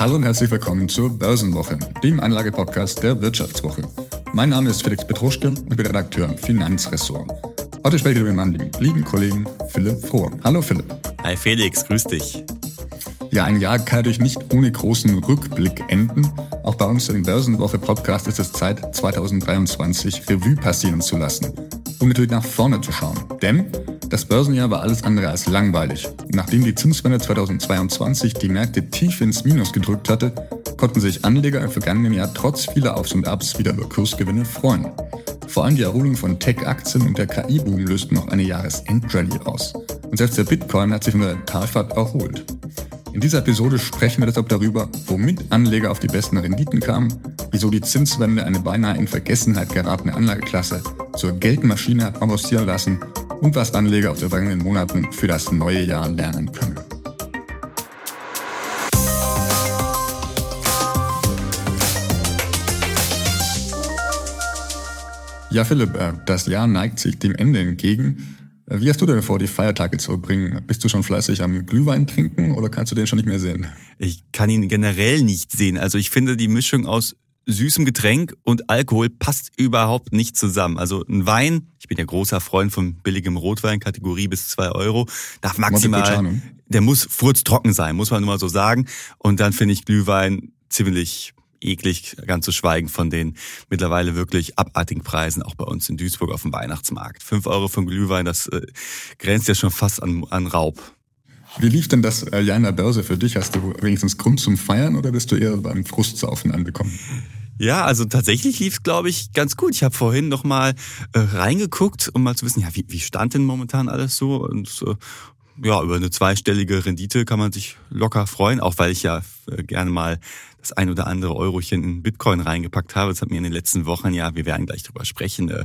Hallo und herzlich willkommen zur Börsenwoche, dem Anlagepodcast der Wirtschaftswoche. Mein Name ist Felix Petruschke und bin Redakteur im Finanzressort. Heute spreche ich mit meinem lieben Kollegen Philipp Frohr. Hallo Philipp. Hi Felix, grüß dich. Ja, ein Jahr kann natürlich nicht ohne großen Rückblick enden. Auch bei uns im Börsenwoche Podcast ist es Zeit, 2023 Revue passieren zu lassen, um natürlich nach vorne zu schauen. Denn das Börsenjahr war alles andere als langweilig. Nachdem die Zinswende 2022 die Märkte tief ins Minus gedrückt hatte, konnten sich Anleger im vergangenen Jahr trotz vieler Aufs und Abs wieder über Kursgewinne freuen. Vor allem die Erholung von Tech-Aktien und der KI-Boom lösten noch eine Jahresendrallye aus. Und selbst der Bitcoin hat sich von der Talfahrt erholt. In dieser Episode sprechen wir deshalb darüber, womit Anleger auf die besten Renditen kamen, wieso die Zinswende eine beinahe in Vergessenheit geratene Anlageklasse zur Geldmaschine hat avancieren lassen und was Anleger aus den vergangenen Monaten für das neue Jahr lernen können. Ja, Philipp, äh, das Jahr neigt sich dem Ende entgegen. Wie hast du denn vor, die Feiertage zu verbringen? Bist du schon fleißig am Glühwein trinken oder kannst du den schon nicht mehr sehen? Ich kann ihn generell nicht sehen. Also ich finde die Mischung aus süßem Getränk und Alkohol passt überhaupt nicht zusammen. Also ein Wein, ich bin ja großer Freund von billigem Rotwein, Kategorie bis zwei Euro, darf maximal, der muss furztrocken sein, muss man nur mal so sagen. Und dann finde ich Glühwein ziemlich eklig, ganz zu schweigen von den mittlerweile wirklich abartigen Preisen, auch bei uns in Duisburg auf dem Weihnachtsmarkt. Fünf Euro für Glühwein, das äh, grenzt ja schon fast an, an Raub. Wie lief denn das äh, Jahr in der Börse für dich? Hast du wenigstens Grund zum Feiern oder bist du eher beim Frustsaufen angekommen? Ja, also tatsächlich lief es, glaube ich, ganz gut. Ich habe vorhin noch mal äh, reingeguckt, um mal zu wissen, ja, wie, wie stand denn momentan alles so? Und äh, ja, über eine zweistellige Rendite kann man sich locker freuen, auch weil ich ja äh, gerne mal das ein oder andere Eurochen in Bitcoin reingepackt habe. Das hat mir in den letzten Wochen, ja, wir werden gleich drüber sprechen, äh,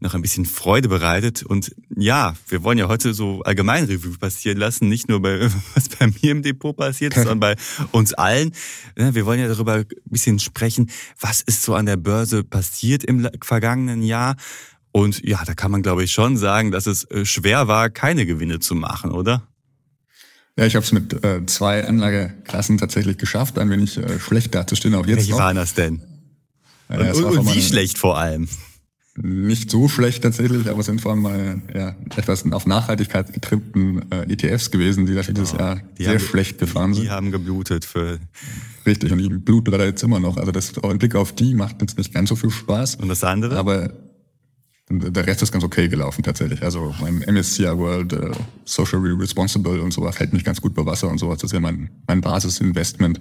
noch ein bisschen Freude bereitet. Und ja, wir wollen ja heute so allgemein Revue passieren lassen, nicht nur bei, was bei mir im Depot passiert, sondern bei uns allen. Wir wollen ja darüber ein bisschen sprechen, was ist so an der Börse passiert im vergangenen Jahr. Und ja, da kann man, glaube ich, schon sagen, dass es äh, schwer war, keine Gewinne zu machen, oder? Ja, ich habe es mit äh, zwei Anlageklassen tatsächlich geschafft, ein wenig äh, schlecht dazustehen, auch jetzt Welche noch. waren das denn? und, und, und wie schlecht vor allem? Nicht so schlecht tatsächlich, aber es sind vor allem mal ja, etwas auf Nachhaltigkeit getrimmten äh, ETFs gewesen, die da dieses oh, Jahr sehr haben, schlecht gefahren sind. Die haben geblutet für. Richtig, und die bluten leider jetzt immer noch. Also das Blick auf die macht jetzt nicht ganz so viel Spaß. Und das andere? Aber der Rest ist ganz okay gelaufen tatsächlich. Also mein MSCI World, äh, Socially Responsible und sowas hält mich ganz gut bei Wasser und sowas. Das ist ja mein, mein Basisinvestment.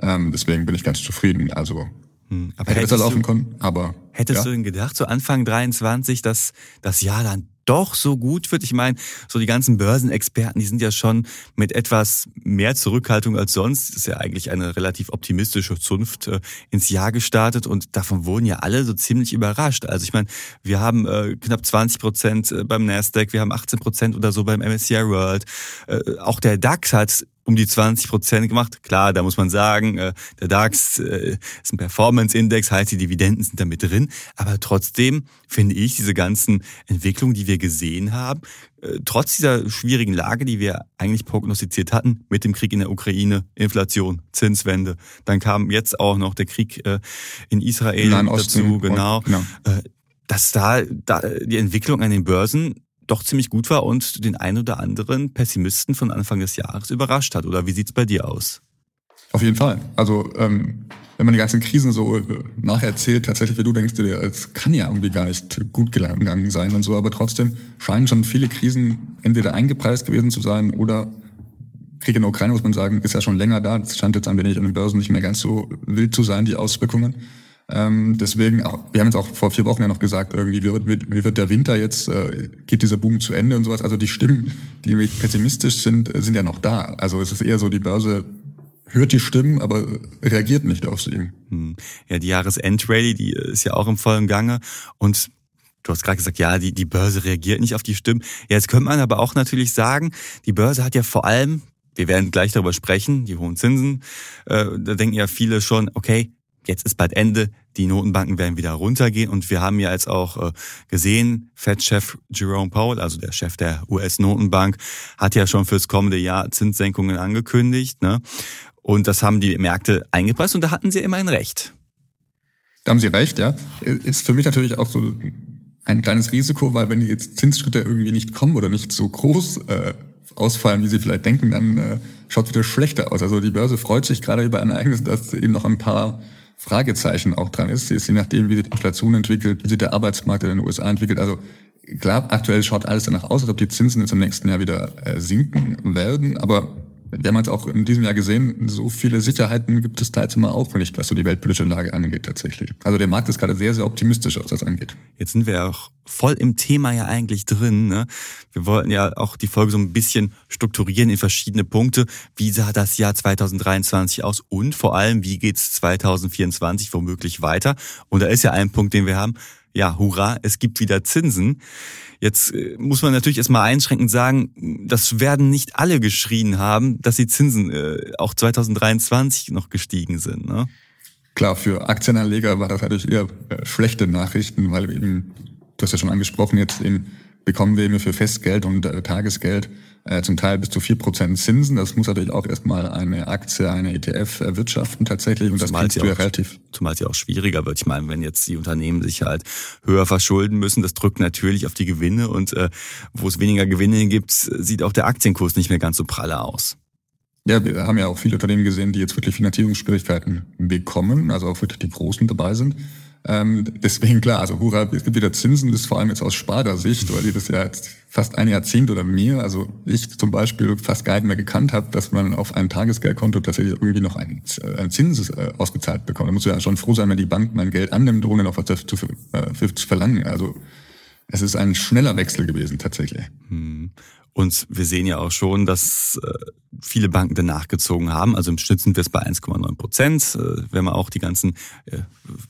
Ähm, deswegen bin ich ganz zufrieden. Also hm. aber hätte besser laufen können, aber. Hättest ja. du denn gedacht, so Anfang 23, dass das Jahr dann doch so gut wird. Ich meine, so die ganzen Börsenexperten, die sind ja schon mit etwas mehr Zurückhaltung als sonst, das ist ja eigentlich eine relativ optimistische Zunft, äh, ins Jahr gestartet und davon wurden ja alle so ziemlich überrascht. Also ich meine, wir haben äh, knapp 20 Prozent äh, beim Nasdaq, wir haben 18 Prozent oder so beim MSCI World. Äh, auch der DAX hat um die 20 Prozent gemacht. Klar, da muss man sagen, äh, der DAX äh, ist ein Performance-Index, heißt die Dividenden sind da mit drin. Aber trotzdem finde ich diese ganzen Entwicklungen, die wir gesehen haben, äh, trotz dieser schwierigen Lage, die wir eigentlich prognostiziert hatten, mit dem Krieg in der Ukraine, Inflation, Zinswende, dann kam jetzt auch noch der Krieg in Israel dazu, genau, genau. dass da, da die Entwicklung an den Börsen doch ziemlich gut war und den ein oder anderen Pessimisten von Anfang des Jahres überrascht hat. Oder wie sieht's bei dir aus? Auf jeden Fall. Also ähm, wenn man die ganzen Krisen so äh, nacherzählt, tatsächlich, wie du denkst, es kann ja irgendwie gar nicht gut gegangen sein und so, aber trotzdem scheinen schon viele Krisen entweder eingepreist gewesen zu sein oder Krieg in der Ukraine, muss man sagen, ist ja schon länger da. Das scheint jetzt ein wenig an den Börsen nicht mehr ganz so wild zu sein, die Auswirkungen. Ähm, deswegen, wir haben jetzt auch vor vier Wochen ja noch gesagt, irgendwie, wie wird, wie wird der Winter jetzt, äh, geht dieser Boom zu Ende und sowas. Also die Stimmen, die pessimistisch sind, äh, sind ja noch da. Also es ist eher so, die Börse hört die Stimmen, aber reagiert nicht auf sie. Hm. Ja, die Jahresendrally, die ist ja auch im vollen Gange und Du hast gerade gesagt, ja, die, die Börse reagiert nicht auf die Stimmen. Ja, jetzt könnte man aber auch natürlich sagen, die Börse hat ja vor allem, wir werden gleich darüber sprechen, die hohen Zinsen, äh, da denken ja viele schon, okay, jetzt ist bald Ende, die Notenbanken werden wieder runtergehen und wir haben ja jetzt auch äh, gesehen, Fed-Chef Jerome Powell, also der Chef der US-Notenbank, hat ja schon fürs kommende Jahr Zinssenkungen angekündigt. Ne? Und das haben die Märkte eingepreist und da hatten sie immerhin recht. Da haben Sie recht, ja. Ist für mich natürlich auch so ein kleines Risiko, weil wenn die jetzt Zinsschritte irgendwie nicht kommen oder nicht so groß äh, ausfallen, wie Sie vielleicht denken, dann äh, schaut es wieder schlechter aus. Also die Börse freut sich gerade über ein Ereignis, dass eben noch ein paar Fragezeichen auch dran ist, je nachdem, wie sich die Inflation entwickelt, wie sich der Arbeitsmarkt in den USA entwickelt. Also klar, aktuell schaut alles danach aus, als ob die Zinsen jetzt im nächsten Jahr wieder äh, sinken werden, aber wir haben jetzt auch in diesem Jahr gesehen, so viele Sicherheiten gibt es da jetzt immer auch nicht, was so die weltpolitische Lage angeht tatsächlich. Also der Markt ist gerade sehr, sehr optimistisch, was das angeht. Jetzt sind wir auch voll im Thema ja eigentlich drin. Ne? Wir wollten ja auch die Folge so ein bisschen strukturieren in verschiedene Punkte. Wie sah das Jahr 2023 aus und vor allem, wie geht's 2024 womöglich weiter? Und da ist ja ein Punkt, den wir haben. Ja, hurra, es gibt wieder Zinsen. Jetzt äh, muss man natürlich erstmal einschränkend sagen, das werden nicht alle geschrien haben, dass die Zinsen äh, auch 2023 noch gestiegen sind. Ne? Klar, für Aktienanleger war das natürlich eher äh, schlechte Nachrichten, weil eben, du hast ja schon angesprochen, jetzt eben bekommen wir eben für Festgeld und äh, Tagesgeld äh, zum Teil bis zu vier Prozent Zinsen. Das muss natürlich auch erstmal eine Aktie, eine ETF erwirtschaften tatsächlich und zumal das kriegst du ja relativ. Zumal es ja auch schwieriger wird. Ich meine, wenn jetzt die Unternehmen sich halt höher verschulden müssen, das drückt natürlich auf die Gewinne und äh, wo es weniger Gewinne gibt, sieht auch der Aktienkurs nicht mehr ganz so pralle aus. Ja, wir haben ja auch viele Unternehmen gesehen, die jetzt wirklich Finanzierungsschwierigkeiten bekommen, also auch wirklich die Großen dabei sind. Ähm, deswegen klar, also Hurra, es gibt wieder Zinsen, das ist vor allem jetzt aus Sparda-Sicht, weil die das ja jetzt fast ein Jahrzehnt oder mehr, also ich zum Beispiel fast gar nicht mehr gekannt habe, dass man auf ein Tagesgeldkonto tatsächlich irgendwie noch einen, einen Zins äh, ausgezahlt bekommt. Da muss ja schon froh sein, wenn die Bank mein Geld annimmt, ohne noch was dafür zu, äh, zu verlangen. Also es ist ein schneller Wechsel gewesen tatsächlich. Hm. Und wir sehen ja auch schon, dass äh, viele Banken danach gezogen haben. Also im Schnitt sind wir es bei 1,9 Prozent. Äh, wenn man auch die ganzen äh,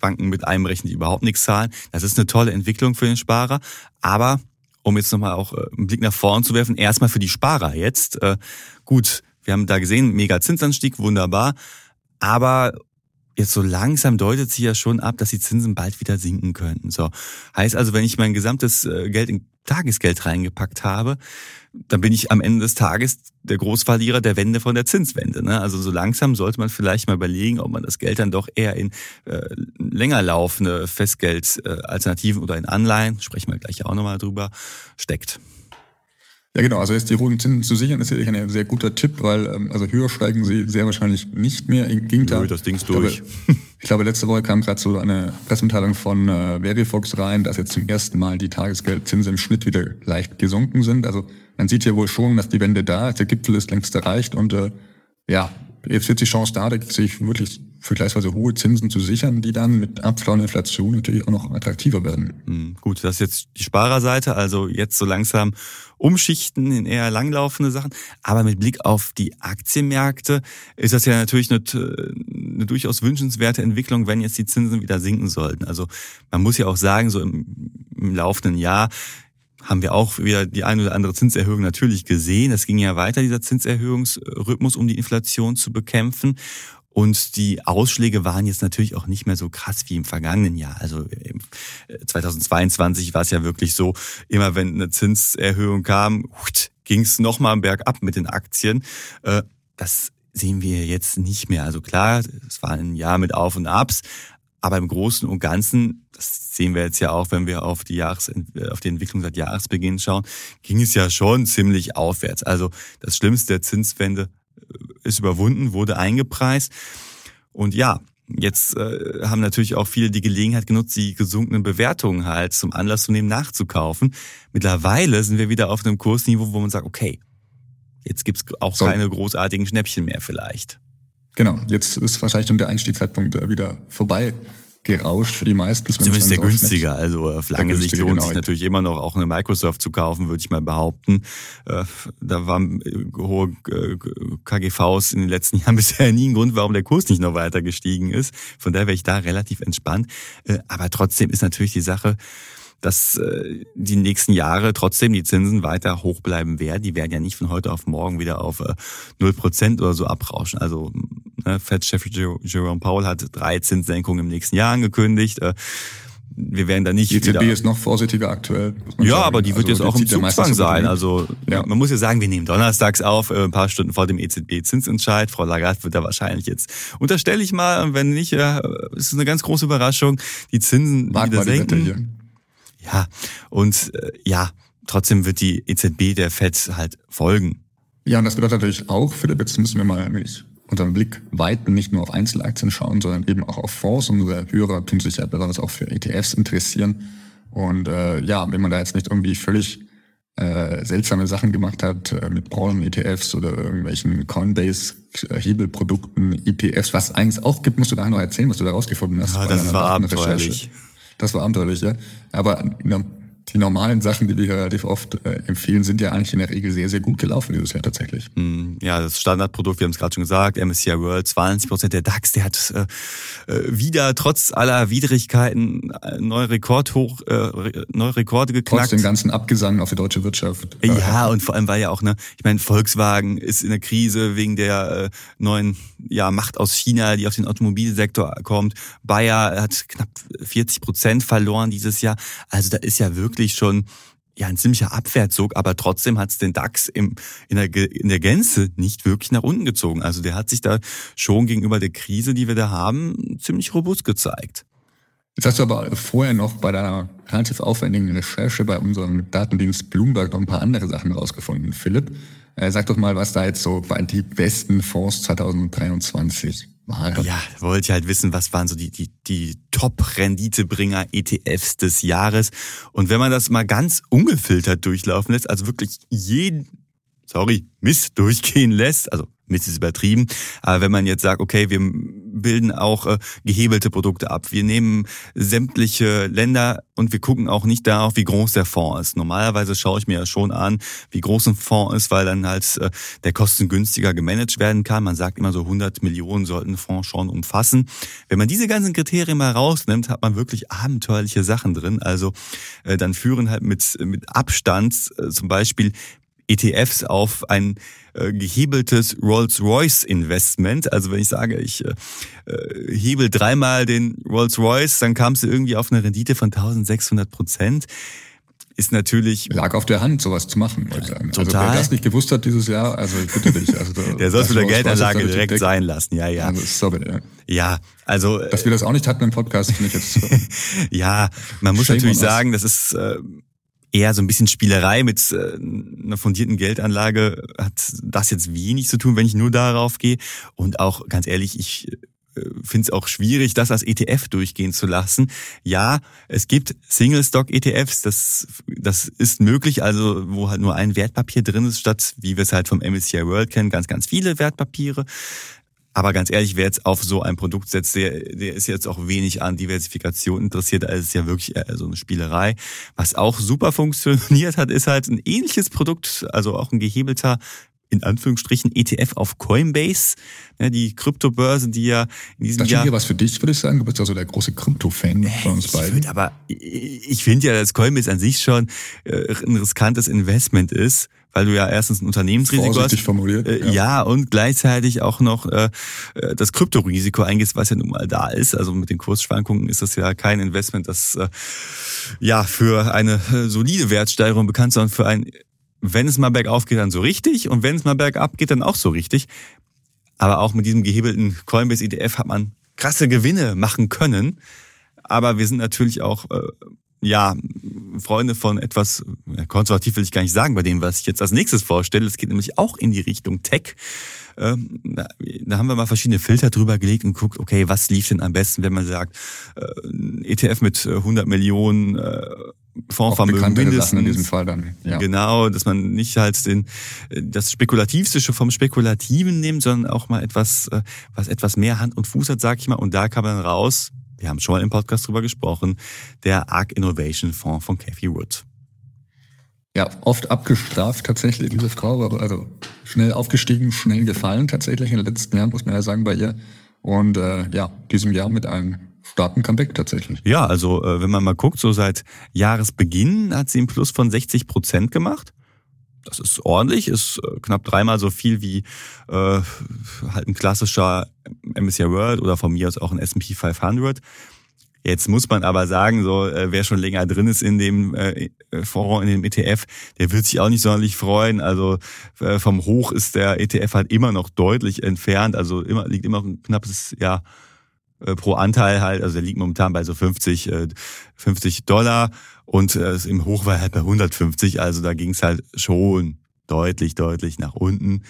Banken mit einberechnet, die überhaupt nichts zahlen. Das ist eine tolle Entwicklung für den Sparer. Aber um jetzt nochmal auch einen Blick nach vorn zu werfen, erstmal für die Sparer jetzt. Gut, wir haben da gesehen, mega Zinsanstieg, wunderbar. Aber jetzt so langsam deutet sich ja schon ab, dass die Zinsen bald wieder sinken könnten. So heißt also, wenn ich mein gesamtes Geld in Tagesgeld reingepackt habe, dann bin ich am Ende des Tages der Großverlierer der Wende von der Zinswende. Ne? Also so langsam sollte man vielleicht mal überlegen, ob man das Geld dann doch eher in äh, länger laufende Festgeldalternativen äh, oder in Anleihen, sprechen wir gleich auch nochmal drüber, steckt. Ja, genau. Also jetzt die hohen Zinsen zu sichern, ist sicherlich ein sehr guter Tipp, weil ähm, also höher steigen sie sehr wahrscheinlich nicht mehr. Im Gegenteil. Nö, das Ding's durch. Ich glaube, ich glaube, letzte Woche kam gerade so eine Pressemitteilung von äh, Verifox rein, dass jetzt zum ersten Mal die Tagesgeldzinsen im Schnitt wieder leicht gesunken sind. Also man sieht hier wohl schon, dass die Wende da ist, der Gipfel ist längst erreicht und äh, ja, jetzt wird die Chance da, sich wirklich vergleichsweise hohe Zinsen zu sichern, die dann mit abflauender Inflation natürlich auch noch attraktiver werden. Hm, gut, das ist jetzt die Sparerseite, also jetzt so langsam umschichten in eher langlaufende Sachen. Aber mit Blick auf die Aktienmärkte ist das ja natürlich eine, eine durchaus wünschenswerte Entwicklung, wenn jetzt die Zinsen wieder sinken sollten. Also man muss ja auch sagen, so im, im laufenden Jahr haben wir auch wieder die eine oder andere Zinserhöhung natürlich gesehen. Es ging ja weiter, dieser Zinserhöhungsrhythmus, um die Inflation zu bekämpfen. Und die Ausschläge waren jetzt natürlich auch nicht mehr so krass wie im vergangenen Jahr. Also 2022 war es ja wirklich so, immer wenn eine Zinserhöhung kam, ging es nochmal bergab mit den Aktien. Äh, das sehen wir jetzt nicht mehr. Also klar, es war ein Jahr mit Auf und Abs, aber im Großen und Ganzen, das sehen wir jetzt ja auch, wenn wir auf die, Jahres, auf die Entwicklung seit Jahresbeginn schauen, ging es ja schon ziemlich aufwärts. Also das Schlimmste der Zinswende ist überwunden, wurde eingepreist. Und ja, jetzt äh, haben natürlich auch viele die Gelegenheit genutzt, die gesunkenen Bewertungen halt zum Anlass zu nehmen, nachzukaufen. Mittlerweile sind wir wieder auf einem Kursniveau, wo man sagt, okay, jetzt gibt's auch so. keine großartigen Schnäppchen mehr vielleicht. Genau, jetzt ist wahrscheinlich schon der Einstiegszeitpunkt wieder vorbei gerauscht für die meisten. Zumindest der günstiger. Also auf lange Sicht lohnt genau. sich natürlich immer noch auch eine Microsoft zu kaufen, würde ich mal behaupten. Äh, da waren äh, hohe äh, KGVs in den letzten Jahren bisher nie ein Grund, warum der Kurs nicht noch weiter gestiegen ist. Von daher wäre ich da relativ entspannt. Aber trotzdem ist natürlich die Sache, dass die nächsten Jahre trotzdem die Zinsen weiter hoch bleiben werden. Die werden ja nicht von heute auf morgen wieder auf null Prozent oder so abrauschen. Also Ne? Fed-Chef Jerome Powell hat drei Zinssenkungen im nächsten Jahr angekündigt. Äh, wir werden da nicht. Die EZB ist noch vorsichtiger aktuell. Ja, sagen. aber die wird also, jetzt auch im Zugzwang sein. Also ja. man muss ja sagen, wir nehmen donnerstags auf, äh, ein paar Stunden vor dem EZB-Zinsentscheid. Frau Lagarde wird da wahrscheinlich jetzt, unterstelle ich mal, wenn nicht, ja, ist eine ganz große Überraschung, die Zinsen Mag wieder senken. Ja, und äh, ja, trotzdem wird die EZB der FED halt folgen. Ja, und das bedeutet natürlich auch, Philipp, jetzt müssen wir mal nämlich unseren Blick weiten, nicht nur auf Einzelaktien schauen, sondern eben auch auf Fonds. Unsere Hörer tun sich ja besonders auch für ETFs interessieren. Und äh, ja, wenn man da jetzt nicht irgendwie völlig äh, seltsame Sachen gemacht hat äh, mit Braun-ETFs oder irgendwelchen Coinbase-Hebelprodukten, ETFs, was eigentlich auch gibt, musst du da noch erzählen, was du da rausgefunden hast. Ja, das war abenteuerlich. Das war abenteuerlich, ja. Aber die normalen Sachen, die wir relativ oft äh, empfehlen, sind ja eigentlich in der Regel sehr, sehr gut gelaufen dieses Jahr tatsächlich. Hm, ja, das Standardprodukt, wir haben es gerade schon gesagt, MSCI World, 20 Prozent der DAX, der hat äh, äh, wieder trotz aller Widrigkeiten äh, neue Rekordhoch, äh, neue Rekorde geknackt. Trotz dem ganzen Abgesang auf die deutsche Wirtschaft. Ja, und vor allem war ja auch, ne, ich meine, Volkswagen ist in der Krise wegen der äh, neuen ja, Macht aus China, die auf den Automobilsektor kommt. Bayer hat knapp 40 Prozent verloren dieses Jahr. Also da ist ja wirklich wirklich schon ja ein ziemlicher Abwärtszug, aber trotzdem hat es den DAX im, in, der, in der Gänze nicht wirklich nach unten gezogen. Also der hat sich da schon gegenüber der Krise, die wir da haben, ziemlich robust gezeigt. Jetzt hast du aber vorher noch bei deiner relativ aufwendigen Recherche bei unserem Datendienst Bloomberg noch ein paar andere Sachen rausgefunden. Philipp, äh, sag doch mal, was da jetzt so bei die besten Fonds 2023 waren. Ja, wollte ich halt wissen, was waren so die, die, die Top-Renditebringer ETFs des Jahres. Und wenn man das mal ganz ungefiltert durchlaufen lässt, also wirklich jeden, sorry, Mist durchgehen lässt, also Mist ist übertrieben. Aber wenn man jetzt sagt, okay, wir bilden auch äh, gehebelte Produkte ab, wir nehmen sämtliche Länder und wir gucken auch nicht darauf, wie groß der Fonds ist. Normalerweise schaue ich mir ja schon an, wie groß ein Fonds ist, weil dann halt äh, der kostengünstiger gemanagt werden kann. Man sagt immer so 100 Millionen sollten Fonds schon umfassen. Wenn man diese ganzen Kriterien mal rausnimmt, hat man wirklich abenteuerliche Sachen drin. Also äh, dann führen halt mit, mit Abstand äh, zum Beispiel ETFs auf ein äh, gehebeltes Rolls-Royce-Investment. Also wenn ich sage, ich äh, äh hebel dreimal den Rolls-Royce, dann kam es irgendwie auf eine Rendite von 1600 Prozent. Ist natürlich. Lag auf der Hand, sowas zu machen, wollte ich sagen. Total. Also wer das nicht gewusst hat dieses Jahr, also ich bitte dich. Also, der soll es mit der Geldanlage direkt sein lassen, ja, ja. Also, sorry, ja. ja, also. Dass wir das auch nicht hatten im Podcast, finde ich jetzt. ja, man muss natürlich sagen, das ist. Äh, eher so ein bisschen Spielerei mit äh, einer fundierten Geldanlage hat das jetzt wenig zu tun, wenn ich nur darauf gehe. Und auch ganz ehrlich, ich äh, finde es auch schwierig, das als ETF durchgehen zu lassen. Ja, es gibt Single-Stock-ETFs, das, das ist möglich, also wo halt nur ein Wertpapier drin ist, statt, wie wir es halt vom MSCI World kennen, ganz, ganz viele Wertpapiere. Aber ganz ehrlich, wer jetzt auf so ein Produkt setzt, der, der ist jetzt auch wenig an Diversifikation interessiert. Also es ist ja wirklich so eine Spielerei. Was auch super funktioniert hat, ist halt ein ähnliches Produkt, also auch ein gehebelter in Anführungsstrichen ETF auf Coinbase, ne, die Kryptobörse, die ja in diesem das Jahr... Das was für dich, würde ich sagen. Du bist also der große Krypto-Fan von uns beiden. Find, aber ich finde ja, dass Coinbase an sich schon äh, ein riskantes Investment ist, weil du ja erstens ein Unternehmensrisiko hast. formuliert. Äh, ja. ja. und gleichzeitig auch noch äh, äh, das Kryptorisiko eingehst, was ja nun mal da ist. Also mit den Kursschwankungen ist das ja kein Investment, das äh, ja für eine äh, solide Wertsteigerung bekannt, sondern für ein, wenn es mal bergauf geht, dann so richtig und wenn es mal bergab geht, dann auch so richtig. Aber auch mit diesem gehebelten Coinbase ETF hat man krasse Gewinne machen können. Aber wir sind natürlich auch äh, ja, Freunde von etwas, konservativ will ich gar nicht sagen, bei dem, was ich jetzt als nächstes vorstelle. Es geht nämlich auch in die Richtung Tech. Ähm, da haben wir mal verschiedene Filter drüber gelegt und guckt, okay, was lief denn am besten, wenn man sagt, äh, ETF mit 100 Millionen äh, Fondsvermögen mindestens. in diesem Fall dann. Ja. Genau, dass man nicht halt den, das Spekulativste vom Spekulativen nimmt, sondern auch mal etwas, äh, was etwas mehr Hand und Fuß hat, sag ich mal. Und da kann man raus, wir haben schon mal im Podcast drüber gesprochen, der ARC Innovation Fonds von Cathy Wood. Ja, oft abgestraft tatsächlich, diese Frau, also schnell aufgestiegen, schnell gefallen tatsächlich in den letzten Jahren, muss man ja sagen, bei ihr. Und äh, ja, diesem Jahr mit einem starken Comeback tatsächlich. Ja, also äh, wenn man mal guckt, so seit Jahresbeginn hat sie einen Plus von 60 Prozent gemacht das ist ordentlich, ist äh, knapp dreimal so viel wie äh, halt ein klassischer MSCI World oder von mir aus auch ein S&P 500. Jetzt muss man aber sagen, so äh, wer schon länger drin ist in dem äh, Fonds, in dem ETF, der wird sich auch nicht sonderlich freuen. Also äh, vom Hoch ist der ETF halt immer noch deutlich entfernt. Also immer liegt immer ein knappes ja äh, pro Anteil halt. Also der liegt momentan bei so 50 äh, 50 Dollar und äh, im Hoch war halt bei 150. Also da ging es halt schon deutlich deutlich nach unten.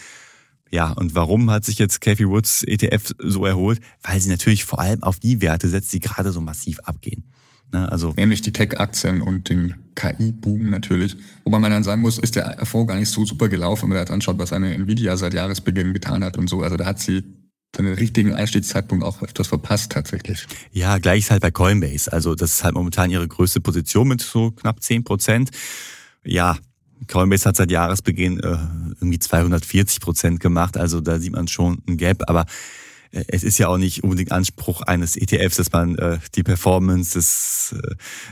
Ja, und warum hat sich jetzt Cathy Woods ETF so erholt? Weil sie natürlich vor allem auf die Werte setzt, die gerade so massiv abgehen. Ne, also Nämlich die Tech-Aktien und den KI-Boom natürlich. Wobei man dann sagen muss, ist der Erfolg gar nicht so super gelaufen, wenn man jetzt anschaut, was eine Nvidia seit Jahresbeginn getan hat und so. Also da hat sie den richtigen Einstiegszeitpunkt auch öfters verpasst tatsächlich. Ja, gleich ist halt bei Coinbase. Also das ist halt momentan ihre größte Position mit so knapp zehn Prozent. Ja, Coinbase hat seit Jahresbeginn äh, irgendwie 240 Prozent gemacht, also da sieht man schon ein Gap, aber äh, es ist ja auch nicht unbedingt Anspruch eines ETFs, dass man äh, die Performance des,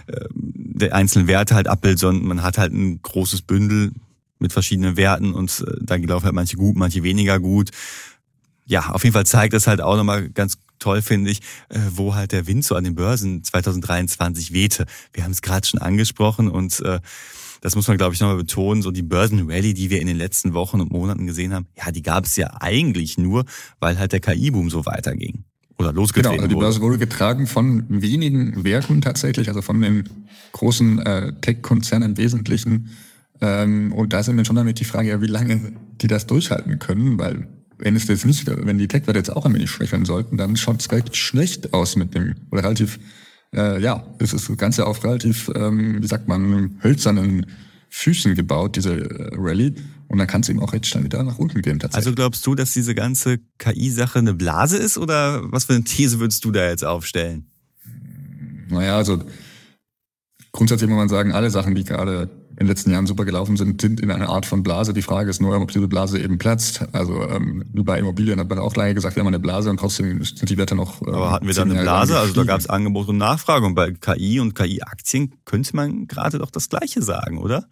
äh, äh, der einzelnen Werte halt abbildet, sondern man hat halt ein großes Bündel mit verschiedenen Werten und äh, da laufen halt manche gut, manche weniger gut. Ja, auf jeden Fall zeigt das halt auch nochmal ganz toll, finde ich, äh, wo halt der Wind so an den Börsen 2023 wehte. Wir haben es gerade schon angesprochen und äh, das muss man, glaube ich, nochmal betonen, so die Börsenrally, die wir in den letzten Wochen und Monaten gesehen haben, ja, die gab es ja eigentlich nur, weil halt der KI-Boom so weiterging. Oder losgetreten Genau, also die Börse wurde getragen von wenigen Werken tatsächlich, also von den großen äh, Tech-Konzernen im Wesentlichen. Ähm, und da sind wir schon damit die Frage, ja, wie lange die das durchhalten können, weil wenn es jetzt nicht, wenn die Tech-Werte jetzt auch ein wenig schwächeln sollten, dann schaut es recht schlecht aus mit dem, oder relativ äh, ja, es ist das Ganze auf relativ, ähm, wie sagt man, hölzernen Füßen gebaut, diese äh, Rallye. Und dann kann es eben auch recht schnell wieder nach unten gehen tatsächlich. Also glaubst du, dass diese ganze KI-Sache eine Blase ist oder was für eine These würdest du da jetzt aufstellen? Naja, also grundsätzlich muss man sagen, alle Sachen, die gerade in den letzten Jahren super gelaufen sind, sind in einer Art von Blase. Die Frage ist nur, ob diese Blase eben platzt. Also ähm, bei Immobilien hat man auch lange gesagt, wir haben eine Blase und trotzdem sind die Werte noch. Äh, Aber hatten wir dann eine Blase? Also da gab es Angebot und Nachfrage. Und bei KI und KI-Aktien könnte man gerade doch das Gleiche sagen, oder?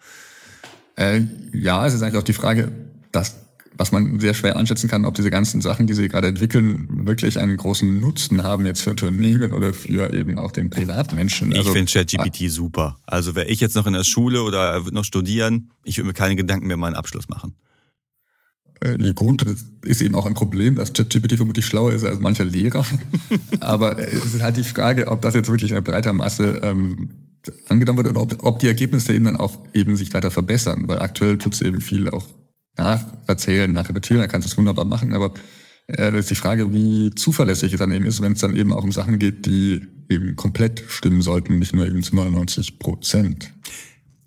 Äh, ja, es ist eigentlich auch die Frage, dass was man sehr schwer einschätzen kann, ob diese ganzen Sachen, die sie gerade entwickeln, wirklich einen großen Nutzen haben jetzt für Unternehmen oder für eben auch den Privatmenschen. Also, ich finde ChatGPT ah, super. Also wäre ich jetzt noch in der Schule oder würde noch studieren, ich würde mir keine Gedanken mehr meinen Abschluss machen. Äh, der Grund ist eben auch ein Problem, dass ChatGPT vermutlich schlauer ist als mancher Lehrer. Aber es ist halt die Frage, ob das jetzt wirklich in breiter Masse ähm, angenommen wird oder ob, ob die Ergebnisse eben dann auch eben sich weiter verbessern. Weil aktuell tut es eben viel auch nacherzählen, nachrepetieren, er kann es wunderbar machen, aber äh, ist die Frage, wie zuverlässig es dann eben ist, wenn es dann eben auch um Sachen geht, die eben komplett stimmen sollten, nicht nur eben zu 99 Prozent.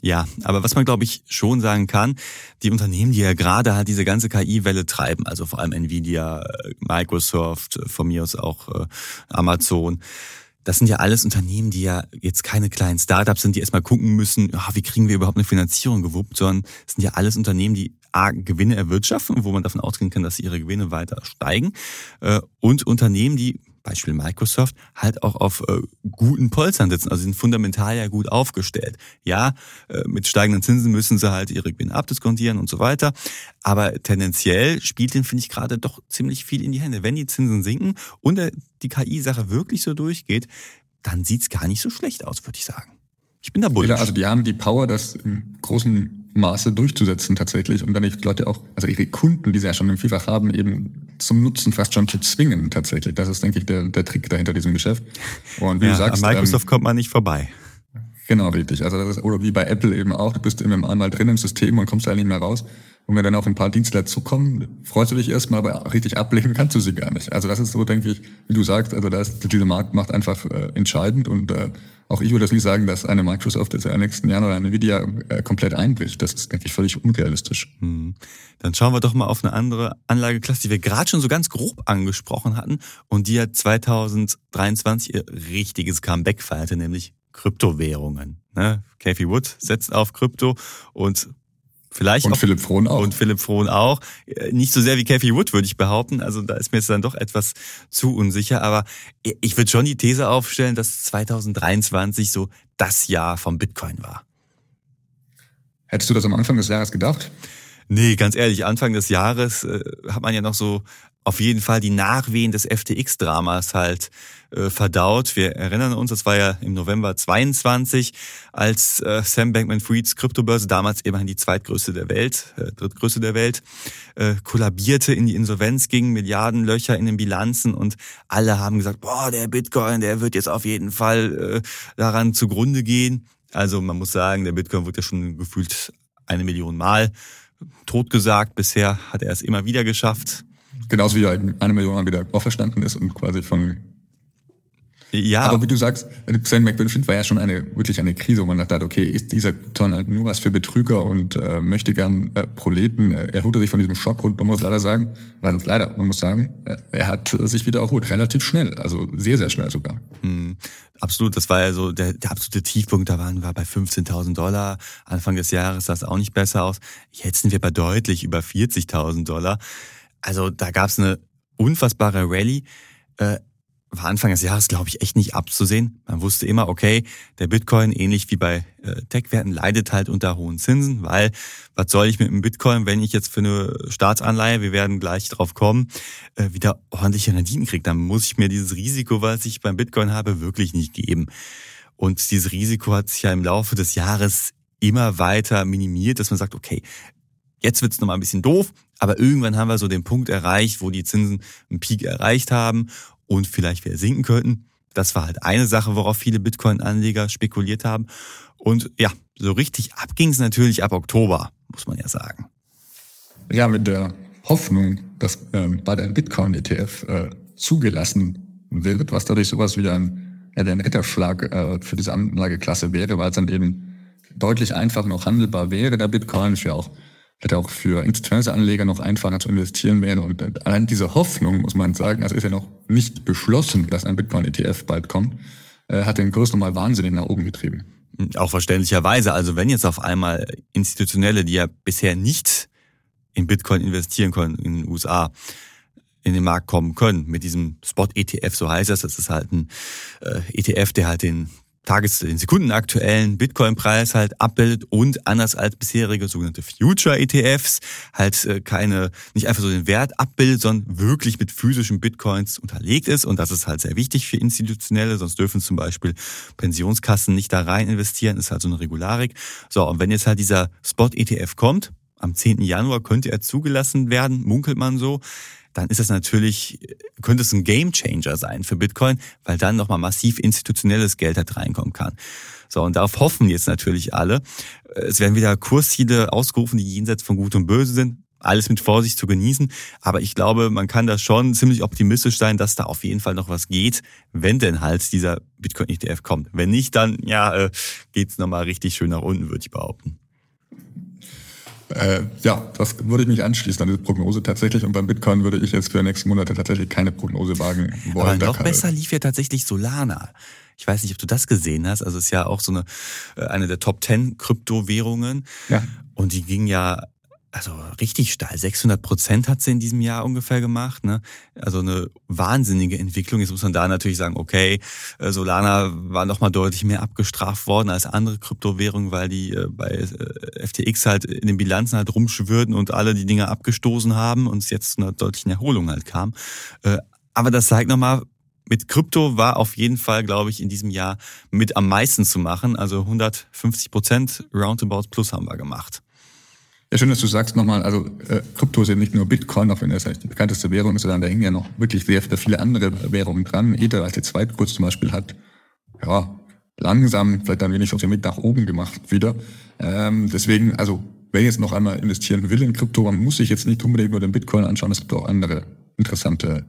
Ja, aber was man glaube ich schon sagen kann, die Unternehmen, die ja gerade halt diese ganze KI-Welle treiben, also vor allem Nvidia, äh, Microsoft, äh, von mir aus auch äh, Amazon, das sind ja alles Unternehmen, die ja jetzt keine kleinen Startups sind, die erstmal gucken müssen, wie kriegen wir überhaupt eine Finanzierung gewuppt, sondern es sind ja alles Unternehmen, die A, Gewinne erwirtschaften, wo man davon ausgehen kann, dass ihre Gewinne weiter steigen äh, und Unternehmen, die Beispiel Microsoft, halt auch auf äh, guten Polstern sitzen, also sind fundamental ja gut aufgestellt. Ja, äh, mit steigenden Zinsen müssen sie halt ihre Gewinne abdiskontieren und so weiter, aber tendenziell spielt denen, finde ich, gerade doch ziemlich viel in die Hände. Wenn die Zinsen sinken und äh, die KI-Sache wirklich so durchgeht, dann sieht's gar nicht so schlecht aus, würde ich sagen. Ich bin da bullish. Also die haben die Power, das im großen Maße durchzusetzen tatsächlich und dann die Leute auch, also ihre Kunden, die sie ja schon im Vielfach haben, eben zum Nutzen fast schon zu zwingen tatsächlich. Das ist, denke ich, der, der Trick dahinter diesem Geschäft. Und wie ja, du sagst, an Microsoft ähm, kommt man nicht vorbei. Genau, richtig. Also das ist, oder wie bei Apple eben auch, du bist eben einmal drin im System und kommst da nicht mehr raus. Und wenn dann auf ein paar Dienstler zukommen, freust du dich erstmal, aber richtig ablegen kannst du sie gar nicht. Also das ist so, denke ich, wie du sagst, also das, diese Markt macht einfach äh, entscheidend und äh, auch ich würde das nicht sagen, dass eine Microsoft jetzt in den nächsten Jahren oder eine Nvidia äh, komplett einbricht. Das ist, denke ich, völlig unrealistisch. Hm. Dann schauen wir doch mal auf eine andere Anlageklasse, die wir gerade schon so ganz grob angesprochen hatten und die ja 2023 ihr richtiges Comeback feierte, nämlich Kryptowährungen. Ne? Kathy Wood setzt auf Krypto und Vielleicht und auch, Philipp Frohn auch. Und Philipp Frohn auch. Äh, nicht so sehr wie Kathy Wood, würde ich behaupten. Also da ist mir jetzt dann doch etwas zu unsicher. Aber ich würde schon die These aufstellen, dass 2023 so das Jahr vom Bitcoin war. Hättest du das am Anfang des Jahres gedacht? Nee, ganz ehrlich, Anfang des Jahres äh, hat man ja noch so auf jeden Fall die Nachwehen des FTX-Dramas halt äh, verdaut. Wir erinnern uns, das war ja im November 22, als äh, Sam Bankman-Frieds Kryptobörse, damals immerhin die zweitgrößte der Welt, äh, drittgrößte der Welt, äh, kollabierte, in die Insolvenz ging, Milliardenlöcher in den Bilanzen und alle haben gesagt, boah, der Bitcoin, der wird jetzt auf jeden Fall äh, daran zugrunde gehen. Also man muss sagen, der Bitcoin wird ja schon gefühlt eine Million Mal totgesagt. Bisher hat er es immer wieder geschafft. Genauso wie er eine Million Mal wieder auferstanden ist und quasi von ja. Aber wie du sagst, Sam McBinfield war ja schon eine, wirklich eine Krise, wo man dachte, okay, ist dieser Ton halt nur was für Betrüger und äh, möchte gern äh, Proleten. Er holte sich von diesem Schock und man muss leider sagen, leider, man muss sagen, er hat sich wieder erholt, relativ schnell, also sehr, sehr schnell sogar. Hm, absolut, das war ja so der, der absolute Tiefpunkt, da waren wir bei 15.000 Dollar. Anfang des Jahres sah es auch nicht besser aus. Jetzt sind wir bei deutlich über 40.000 Dollar. Also da gab es eine unfassbare Rallye. Äh, war Anfang des Jahres, glaube ich, echt nicht abzusehen. Man wusste immer, okay, der Bitcoin, ähnlich wie bei äh, Tech-Werten, leidet halt unter hohen Zinsen, weil was soll ich mit dem Bitcoin, wenn ich jetzt für eine Staatsanleihe, wir werden gleich drauf kommen, äh, wieder ordentliche Renditen kriege? Dann muss ich mir dieses Risiko, was ich beim Bitcoin habe, wirklich nicht geben. Und dieses Risiko hat sich ja im Laufe des Jahres immer weiter minimiert, dass man sagt, okay, Jetzt wird's noch mal ein bisschen doof, aber irgendwann haben wir so den Punkt erreicht, wo die Zinsen einen Peak erreicht haben und vielleicht wieder sinken könnten. Das war halt eine Sache, worauf viele Bitcoin-Anleger spekuliert haben. Und ja, so richtig abging es natürlich ab Oktober, muss man ja sagen. Ja, mit der Hoffnung, dass ähm, bei der Bitcoin-ETF äh, zugelassen wird, was dadurch sowas wie ein, ja, ein Ritterschlag äh, für diese Anlageklasse wäre, weil es dann eben deutlich einfach noch handelbar wäre, der Bitcoin, für auch hätte auch für institutionelle Anleger noch einfacher zu investieren wäre. Und allein diese Hoffnung, muss man sagen, also ist ja noch nicht beschlossen, dass ein Bitcoin-ETF bald kommt, äh, hat den Kurs nochmal wahnsinnig nach oben getrieben. Auch verständlicherweise. Also wenn jetzt auf einmal Institutionelle, die ja bisher nicht in Bitcoin investieren können in den USA, in den Markt kommen können mit diesem Spot-ETF, so heißt das. Das ist halt ein äh, ETF, der halt den Tages-, den sekundenaktuellen Bitcoin-Preis halt abbildet und anders als bisherige sogenannte Future-ETFs halt äh, keine, nicht einfach so den Wert abbildet, sondern wirklich mit physischen Bitcoins unterlegt ist. Und das ist halt sehr wichtig für Institutionelle, sonst dürfen zum Beispiel Pensionskassen nicht da rein investieren, ist halt so eine Regularik. So, und wenn jetzt halt dieser Spot-ETF kommt, am 10. Januar könnte er zugelassen werden, munkelt man so, dann ist es natürlich, könnte es ein Game Changer sein für Bitcoin, weil dann nochmal massiv institutionelles Geld halt reinkommen kann. So, und darauf hoffen jetzt natürlich alle. Es werden wieder Kursziele ausgerufen, die jenseits von Gut und Böse sind. Alles mit Vorsicht zu genießen. Aber ich glaube, man kann da schon ziemlich optimistisch sein, dass da auf jeden Fall noch was geht, wenn denn halt dieser Bitcoin-ETF kommt. Wenn nicht, dann ja, äh, geht's nochmal richtig schön nach unten, würde ich behaupten. Äh, ja, das würde ich mich anschließen an diese Prognose tatsächlich. Und beim Bitcoin würde ich jetzt für die nächsten Monate tatsächlich keine Prognose wagen wollen. Aber noch besser lief ja tatsächlich Solana. Ich weiß nicht, ob du das gesehen hast. Also es ist ja auch so eine, äh, eine der Top 10 Kryptowährungen. Ja. Und die ging ja also richtig steil. 600 Prozent hat sie in diesem Jahr ungefähr gemacht. Ne? Also eine wahnsinnige Entwicklung. Jetzt muss man da natürlich sagen, okay, äh, Solana war noch mal deutlich mehr abgestraft worden als andere Kryptowährungen, weil die äh, bei äh, FTX halt in den Bilanzen halt rumschwirrten und alle die Dinge abgestoßen haben und es jetzt zu einer deutlichen Erholung halt kam. Aber das zeigt nochmal, mit Krypto war auf jeden Fall, glaube ich, in diesem Jahr mit am meisten zu machen. Also 150 Prozent Roundabout plus haben wir gemacht. Ja, schön, dass du sagst nochmal, also äh, Krypto ist ja nicht nur Bitcoin, auch wenn das eigentlich die bekannteste Währung ist, sondern da hängen ja noch wirklich sehr viele andere Währungen dran. Ether als der Zweitkurs zum Beispiel hat, ja, langsam, vielleicht ein wenig auf den Weg nach oben gemacht wieder. Ähm, deswegen, also wer jetzt noch einmal investieren will in Krypto, man muss sich jetzt nicht unbedingt nur den Bitcoin anschauen, es gibt auch andere interessante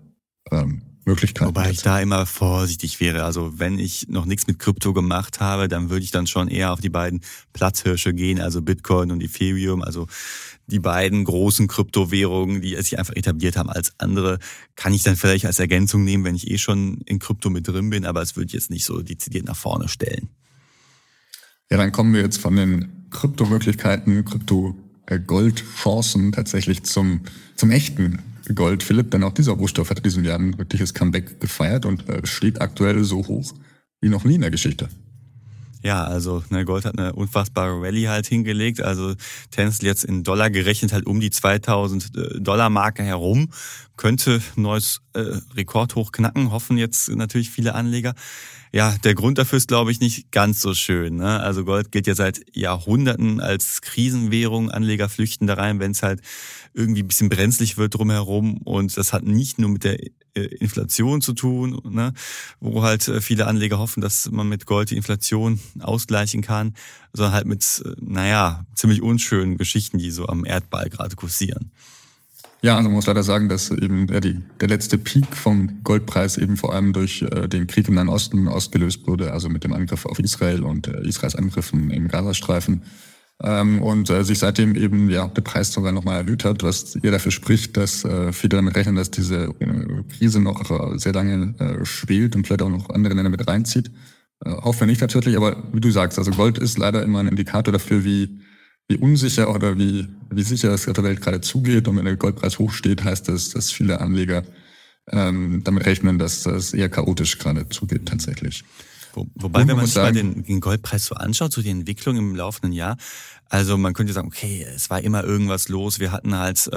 ähm, Möglichkeiten. Wobei ich da immer vorsichtig wäre. Also wenn ich noch nichts mit Krypto gemacht habe, dann würde ich dann schon eher auf die beiden Platzhirsche gehen, also Bitcoin und Ethereum, also die beiden großen Kryptowährungen, die sich einfach etabliert haben als andere, kann ich dann vielleicht als Ergänzung nehmen, wenn ich eh schon in Krypto mit drin bin, aber es würde ich jetzt nicht so dezidiert nach vorne stellen. Ja, dann kommen wir jetzt von den Kryptomöglichkeiten, Krypto-Gold-Chancen tatsächlich zum, zum echten Gold. Philipp, denn auch dieser Rohstoff hat in diesem Jahr ein wirkliches Comeback gefeiert und äh, steht aktuell so hoch wie noch nie in der Geschichte. Ja, also ne, Gold hat eine unfassbare Rallye halt hingelegt. Also tänzelt jetzt in Dollar gerechnet halt um die 2000 äh, Dollar Marke herum. Könnte neues äh, Rekordhoch knacken, hoffen jetzt natürlich viele Anleger. Ja, der Grund dafür ist, glaube ich, nicht ganz so schön. Ne? Also Gold gilt ja seit Jahrhunderten als Krisenwährung. Anleger flüchten da rein, wenn es halt irgendwie ein bisschen brenzlig wird drumherum. Und das hat nicht nur mit der äh, Inflation zu tun, ne? wo halt äh, viele Anleger hoffen, dass man mit Gold die Inflation ausgleichen kann, sondern halt mit, äh, naja, ziemlich unschönen Geschichten, die so am Erdball gerade kursieren. Ja, also man muss leider sagen, dass eben der, die, der letzte Peak vom Goldpreis eben vor allem durch äh, den Krieg im Nahen Osten ausgelöst wurde, also mit dem Angriff auf Israel und äh, Israels Angriffen im Gazastreifen. Ähm, und äh, sich seitdem eben ja der Preis sogar nochmal erhöht hat, was ihr dafür spricht, dass äh, viele damit rechnen, dass diese äh, Krise noch äh, sehr lange äh, schwelt und vielleicht auch noch andere Länder mit reinzieht. Äh, hoffen wir nicht natürlich, aber wie du sagst, also Gold ist leider immer ein Indikator dafür, wie wie unsicher oder wie, wie sicher es der Welt gerade zugeht. Und wenn der Goldpreis hochsteht, heißt das, dass viele Anleger ähm, damit rechnen, dass das eher chaotisch gerade zugeht tatsächlich. Wo, wobei, wenn man sich mal den, den Goldpreis so anschaut, so die Entwicklung im laufenden Jahr, also man könnte sagen, okay, es war immer irgendwas los. Wir hatten halt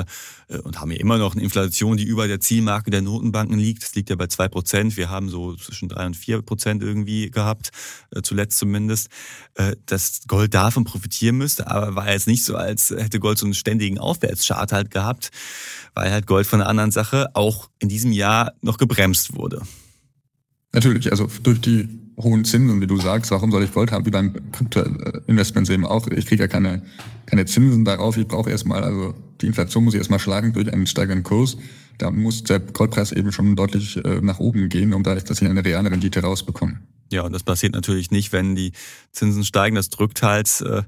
äh, und haben ja immer noch eine Inflation, die über der Zielmarke der Notenbanken liegt. Das liegt ja bei zwei Prozent. Wir haben so zwischen drei und vier Prozent irgendwie gehabt, äh, zuletzt zumindest. Äh, dass Gold davon profitieren müsste, aber war jetzt nicht so, als hätte Gold so einen ständigen Aufwärtschart halt gehabt, weil halt Gold von einer anderen Sache auch in diesem Jahr noch gebremst wurde. Natürlich, also durch die hohen Zinsen, wie du sagst, warum soll ich Gold haben, wie beim Krypto-Investments eben auch. Ich kriege ja keine, keine Zinsen darauf. Ich brauche erstmal, also die Inflation muss ich erstmal schlagen durch einen steigenden Kurs. Da muss der Goldpreis eben schon deutlich äh, nach oben gehen, um dadurch, dass ich eine reale Rendite rausbekomme. Ja, und das passiert natürlich nicht, wenn die Zinsen steigen. Das drückt halt äh,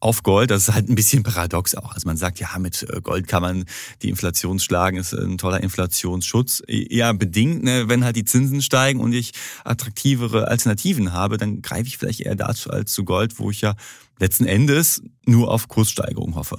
auf Gold. Das ist halt ein bisschen paradox auch. Also man sagt, ja, mit äh, Gold kann man die Inflation schlagen, ist ein toller Inflationsschutz. Ja, bedingt, ne, wenn halt die Zinsen steigen und ich attraktivere Alternativen habe, dann greife ich vielleicht eher dazu als zu Gold, wo ich ja letzten Endes nur auf Kurssteigerung hoffe.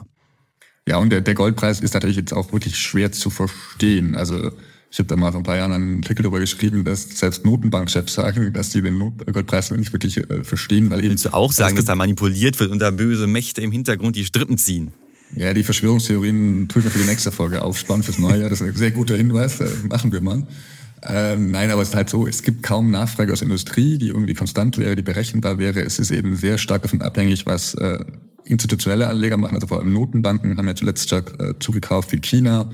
Ja, und der, der Goldpreis ist natürlich jetzt auch wirklich schwer zu verstehen. Also ich habe da mal vor ein paar Jahren einen Artikel darüber geschrieben, dass selbst Notenbankchefs sagen, dass die den Goldpreis nicht wirklich äh, verstehen, weil eben. Willst du auch sagen, dass da manipuliert wird und da böse Mächte im Hintergrund die Strippen ziehen? Ja, die Verschwörungstheorien tun wir für die nächste Folge aufspannen fürs neue Jahr. Das ist ein sehr guter Hinweis. Äh, machen wir mal. Ähm, nein, aber es ist halt so, es gibt kaum Nachfrage aus der Industrie, die irgendwie konstant wäre, die berechenbar wäre. Es ist eben sehr stark davon abhängig, was äh, institutionelle Anleger machen. Also vor allem Notenbanken haben ja zuletzt stark äh, zugekauft wie China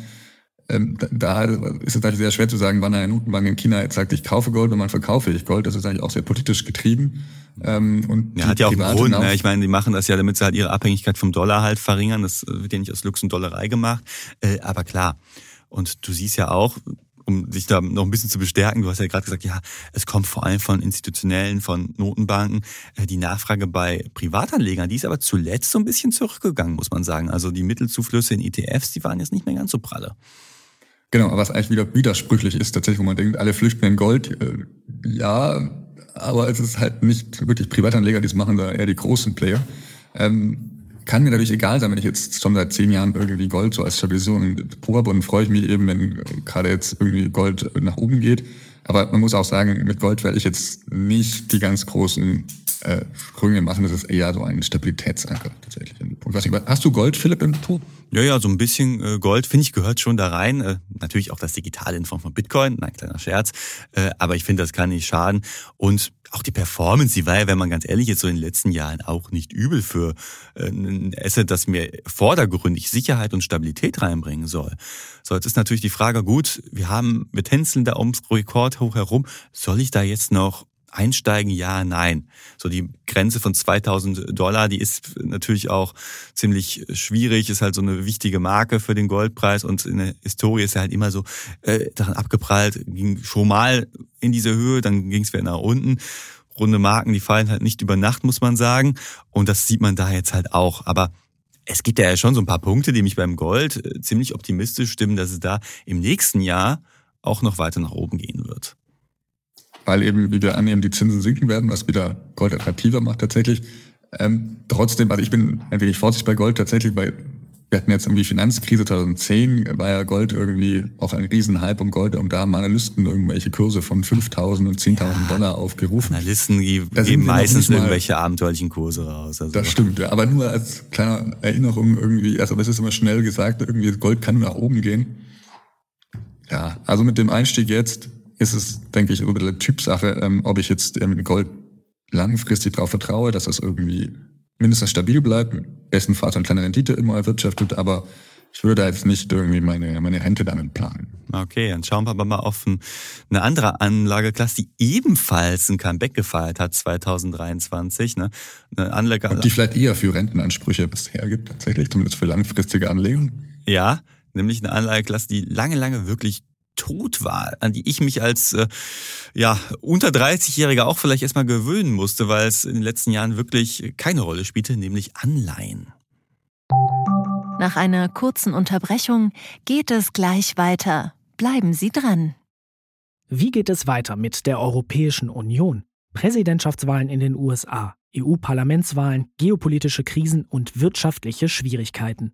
ähm, da ist es natürlich sehr schwer zu sagen, wann eine Notenbank in China jetzt sagt, ich kaufe Gold und wann verkaufe ich Gold. Das ist eigentlich auch sehr politisch getrieben. Ähm, und ja, hat ja auch einen Grund. Ne? Ich meine, die machen das ja, damit sie halt ihre Abhängigkeit vom Dollar halt verringern. Das wird ja nicht aus Lux und Dollerei gemacht. Äh, aber klar. Und du siehst ja auch, um sich da noch ein bisschen zu bestärken, du hast ja gerade gesagt, ja, es kommt vor allem von institutionellen, von Notenbanken. Äh, die Nachfrage bei Privatanlegern, die ist aber zuletzt so ein bisschen zurückgegangen, muss man sagen. Also die Mittelzuflüsse in ETFs, die waren jetzt nicht mehr ganz so pralle. Genau, was eigentlich wieder widersprüchlich ist, tatsächlich, wo man denkt, alle flüchten in Gold. Äh, ja, aber es ist halt nicht wirklich Privatanleger, die es machen, da eher die großen Player. Ähm, kann mir natürlich egal sein, wenn ich jetzt schon seit zehn Jahren irgendwie Gold so als Stabilisierung habe und freue ich mich eben, wenn gerade jetzt irgendwie Gold nach oben geht. Aber man muss auch sagen, mit Gold werde ich jetzt nicht die ganz großen äh, Sprünge machen. Das ist eher so ein Stabilitätsanker tatsächlich. Hast du Gold, Philipp, im Depot? Ja, ja, so ein bisschen äh, Gold, finde ich, gehört schon da rein. Äh, natürlich auch das Digitale in Form von Bitcoin, nein, kleiner Scherz. Äh, aber ich finde, das kann nicht schaden. Und auch die Performance, die war ja, wenn man ganz ehrlich ist, so in den letzten Jahren auch nicht übel für äh, ein Asset, das mir vordergründig Sicherheit und Stabilität reinbringen soll. So, jetzt ist natürlich die Frage, gut, wir haben, wir tänzeln da ums Rekord hoch herum. Soll ich da jetzt noch einsteigen? Ja, nein. So die Grenze von 2000 Dollar, die ist natürlich auch ziemlich schwierig, ist halt so eine wichtige Marke für den Goldpreis und in der Historie ist er halt immer so äh, daran abgeprallt, ging schon mal in diese Höhe, dann ging es wieder nach unten. Runde Marken, die fallen halt nicht über Nacht, muss man sagen. Und das sieht man da jetzt halt auch. Aber es gibt ja schon so ein paar Punkte, die mich beim Gold äh, ziemlich optimistisch stimmen, dass es da im nächsten Jahr auch noch weiter nach oben gehen wird weil eben, wie wir annehmen, die Zinsen sinken werden, was wieder Gold attraktiver macht tatsächlich. Ähm, trotzdem, also ich bin ein wenig vorsichtig bei Gold tatsächlich, weil wir hatten jetzt irgendwie Finanzkrise 2010, war ja Gold irgendwie auch ein Riesenhype um Gold und da haben Analysten irgendwelche Kurse von 5.000 und 10.000 ja, Dollar aufgerufen. Analysten geben meistens irgendwelche abenteuerlichen Kurse raus. Also. Das stimmt, ja, aber nur als kleine Erinnerung irgendwie, also es ist immer schnell gesagt, irgendwie Gold kann nur nach oben gehen. Ja, also mit dem Einstieg jetzt ist es, denke ich, über eine Typsache, ähm, ob ich jetzt ähm, Gold langfristig darauf vertraue, dass das irgendwie mindestens stabil bleibt, bestenfalls eine kleine Rendite immer erwirtschaftet, aber ich würde da jetzt nicht irgendwie meine, meine Rente damit planen. Okay, dann schauen wir aber mal auf eine andere Anlageklasse, die ebenfalls ein Comeback gefeiert hat 2023. Ne? Eine Anlage Und die vielleicht eher für Rentenansprüche bisher gibt, tatsächlich, zumindest für langfristige Anlegung. Ja, nämlich eine Anlageklasse, die lange, lange wirklich tot war, an die ich mich als äh, ja unter 30-Jähriger auch vielleicht erstmal gewöhnen musste, weil es in den letzten Jahren wirklich keine Rolle spielte, nämlich Anleihen. Nach einer kurzen Unterbrechung geht es gleich weiter. Bleiben Sie dran. Wie geht es weiter mit der Europäischen Union? Präsidentschaftswahlen in den USA, EU-Parlamentswahlen, geopolitische Krisen und wirtschaftliche Schwierigkeiten.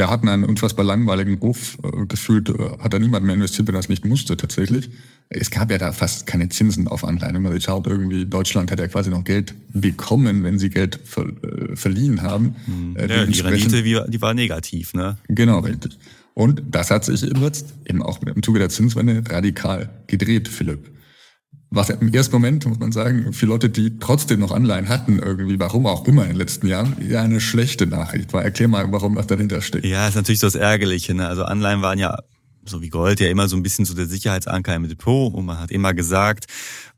wir hatten einen unfassbar langweiligen Beruf. Äh, gefühlt äh, hat da niemand mehr investiert, wenn er es nicht musste tatsächlich. Es gab ja da fast keine Zinsen auf Anleihen. Man schaut irgendwie, Deutschland hat ja quasi noch Geld bekommen, wenn sie Geld ver, äh, verliehen haben. Hm. Ja, die Rendite, die war negativ, ne? Genau, richtig. Und das hat sich jetzt eben auch im Zuge der Zinswende radikal gedreht, Philipp was im ersten Moment, muss man sagen, für Leute, die trotzdem noch Anleihen hatten, irgendwie, warum auch immer in den letzten Jahren, ja eine schlechte Nachricht war. Erklär mal, warum das dahinter steht. Ja, ist natürlich so das Ärgerliche. Ne? Also Anleihen waren ja so wie Gold ja immer so ein bisschen so der Sicherheitsanker im Depot und man hat immer gesagt,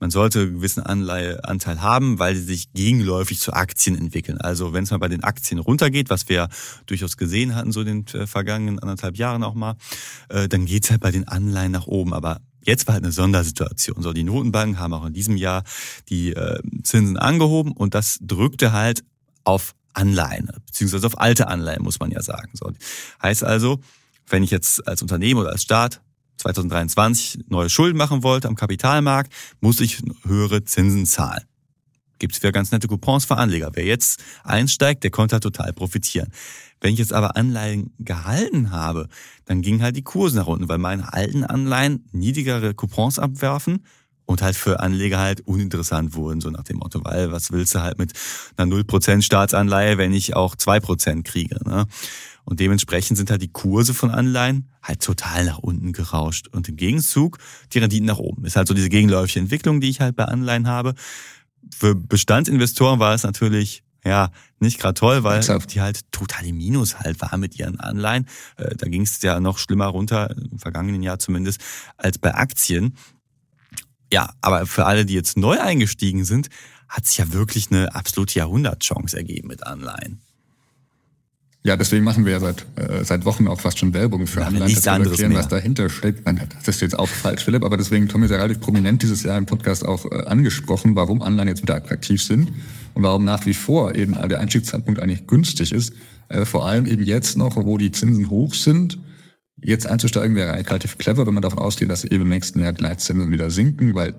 man sollte einen gewissen Anleiheanteil haben, weil sie sich gegenläufig zu Aktien entwickeln. Also wenn es mal bei den Aktien runtergeht, was wir durchaus gesehen hatten so in den äh, vergangenen anderthalb Jahren auch mal, äh, dann geht's halt bei den Anleihen nach oben. Aber Jetzt war halt eine Sondersituation. So, die Notenbanken haben auch in diesem Jahr die äh, Zinsen angehoben und das drückte halt auf Anleihen, beziehungsweise auf alte Anleihen, muss man ja sagen. So, heißt also, wenn ich jetzt als Unternehmen oder als Staat 2023 neue Schulden machen wollte am Kapitalmarkt, muss ich höhere Zinsen zahlen. Gibt es wieder ganz nette Coupons für Anleger. Wer jetzt einsteigt, der konnte halt total profitieren. Wenn ich jetzt aber Anleihen gehalten habe, dann gingen halt die Kurse nach unten, weil meine alten Anleihen niedrigere Coupons abwerfen und halt für Anleger halt uninteressant wurden, so nach dem Motto, weil was willst du halt mit einer 0% Staatsanleihe, wenn ich auch 2% kriege. Ne? Und dementsprechend sind halt die Kurse von Anleihen halt total nach unten gerauscht. Und im Gegenzug die Renditen nach oben. Ist halt so diese gegenläufige Entwicklung, die ich halt bei Anleihen habe. Für Bestandsinvestoren war es natürlich ja, nicht gerade toll, weil die halt total im Minus halt war mit ihren Anleihen. Äh, da ging es ja noch schlimmer runter, im vergangenen Jahr zumindest, als bei Aktien. Ja, aber für alle, die jetzt neu eingestiegen sind, hat sich ja wirklich eine absolute Jahrhundertchance ergeben mit Anleihen. Ja, deswegen machen wir ja seit, äh, seit Wochen auch fast schon Werbung für Anleihen, nichts wir erklären, was dahinter steckt. Nein, das ist jetzt auch falsch, Philipp, aber deswegen Tommy relativ prominent dieses Jahr im Podcast auch äh, angesprochen, warum Anleihen jetzt wieder attraktiv sind und warum nach wie vor eben der Einstiegszeitpunkt eigentlich günstig ist. Äh, vor allem eben jetzt noch, wo die Zinsen hoch sind. Jetzt einzusteigen wäre eigentlich relativ clever, wenn man davon ausgeht, dass eben im nächsten Jahr die Leitzinsen wieder sinken, weil